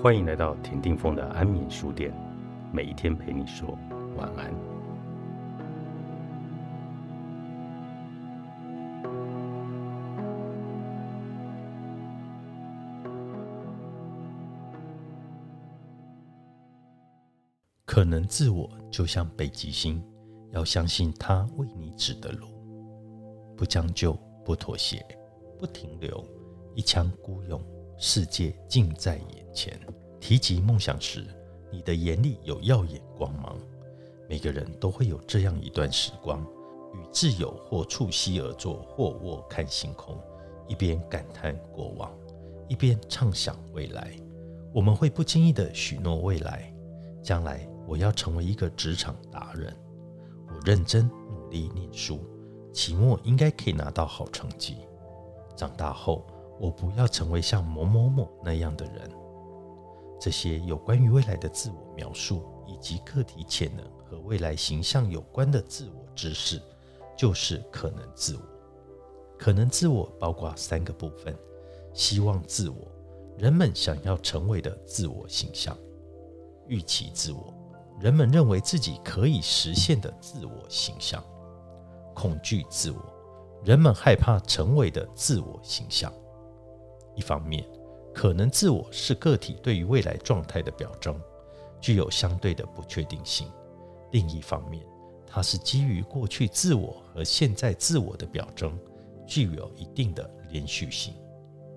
欢迎来到田定峰的安眠书店，每一天陪你说晚安。可能自我就像北极星，要相信它为你指的路，不将就，不妥协，不停留，一腔孤勇，世界尽在眼前。提及梦想时，你的眼里有耀眼光芒。每个人都会有这样一段时光，与挚友或促膝而坐，或卧看星空，一边感叹过往，一边畅想未来。我们会不经意的许诺未来，将来我要成为一个职场达人，我认真努力念书，期末应该可以拿到好成绩。长大后，我不要成为像某某某那样的人。这些有关于未来的自我描述，以及个体潜能和未来形象有关的自我知识，就是可能自我。可能自我包括三个部分：希望自我，人们想要成为的自我形象；预期自我，人们认为自己可以实现的自我形象；恐惧自我，人们害怕成为的自我形象。一方面。可能自我是个体对于未来状态的表征，具有相对的不确定性。另一方面，它是基于过去自我和现在自我的表征，具有一定的连续性。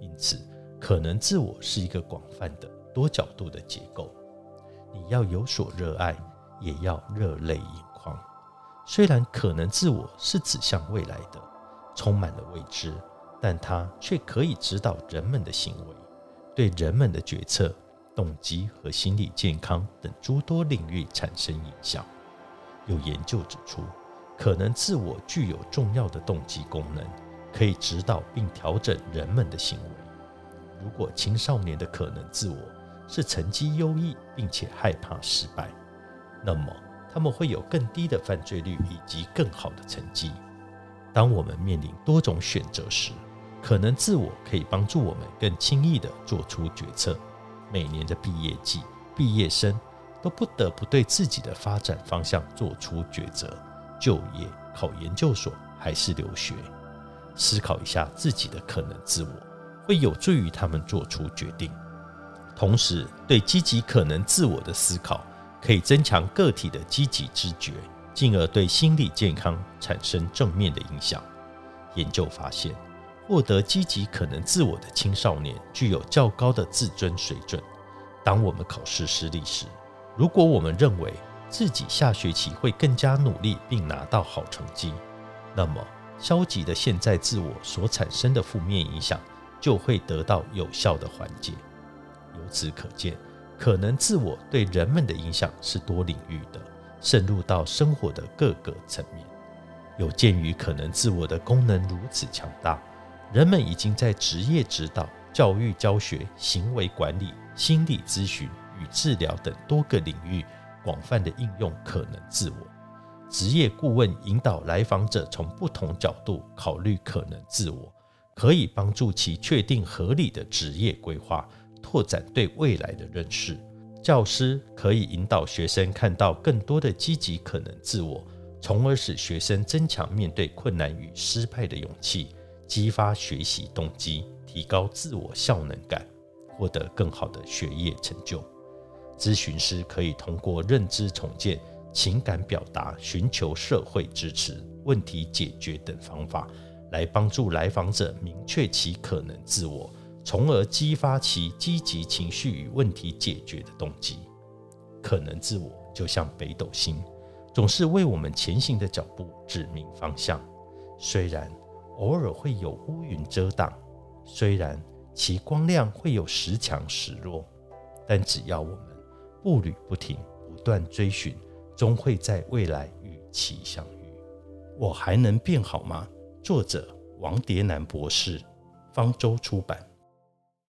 因此，可能自我是一个广泛的、多角度的结构。你要有所热爱，也要热泪盈眶。虽然可能自我是指向未来的，充满了未知，但它却可以指导人们的行为。对人们的决策、动机和心理健康等诸多领域产生影响。有研究指出，可能自我具有重要的动机功能，可以指导并调整人们的行为。如果青少年的可能自我是成绩优异并且害怕失败，那么他们会有更低的犯罪率以及更好的成绩。当我们面临多种选择时，可能自我可以帮助我们更轻易地做出决策。每年的毕业季，毕业生都不得不对自己的发展方向做出抉择：就业、考研究所还是留学？思考一下自己的可能自我，会有助于他们做出决定。同时，对积极可能自我的思考，可以增强个体的积极知觉，进而对心理健康产生正面的影响。研究发现。获得积极可能自我的青少年具有较高的自尊水准。当我们考试失利时，如果我们认为自己下学期会更加努力并拿到好成绩，那么消极的现在自我所产生的负面影响就会得到有效的缓解。由此可见，可能自我对人们的影响是多领域的，渗入到生活的各个层面。有鉴于可能自我的功能如此强大。人们已经在职业指导、教育教学、行为管理、心理咨询与治疗等多个领域广泛的应用可能自我。职业顾问引导来访者从不同角度考虑可能自我，可以帮助其确定合理的职业规划，拓展对未来的认识。教师可以引导学生看到更多的积极可能自我，从而使学生增强面对困难与失败的勇气。激发学习动机，提高自我效能感，获得更好的学业成就。咨询师可以通过认知重建、情感表达、寻求社会支持、问题解决等方法，来帮助来访者明确其可能自我，从而激发其积极情绪与问题解决的动机。可能自我就像北斗星，总是为我们前行的脚步指明方向。虽然。偶尔会有乌云遮挡，虽然其光亮会有时强时弱，但只要我们步履不停，不断追寻，终会在未来与其相遇。我还能变好吗？作者：王蝶南博士，方舟出版。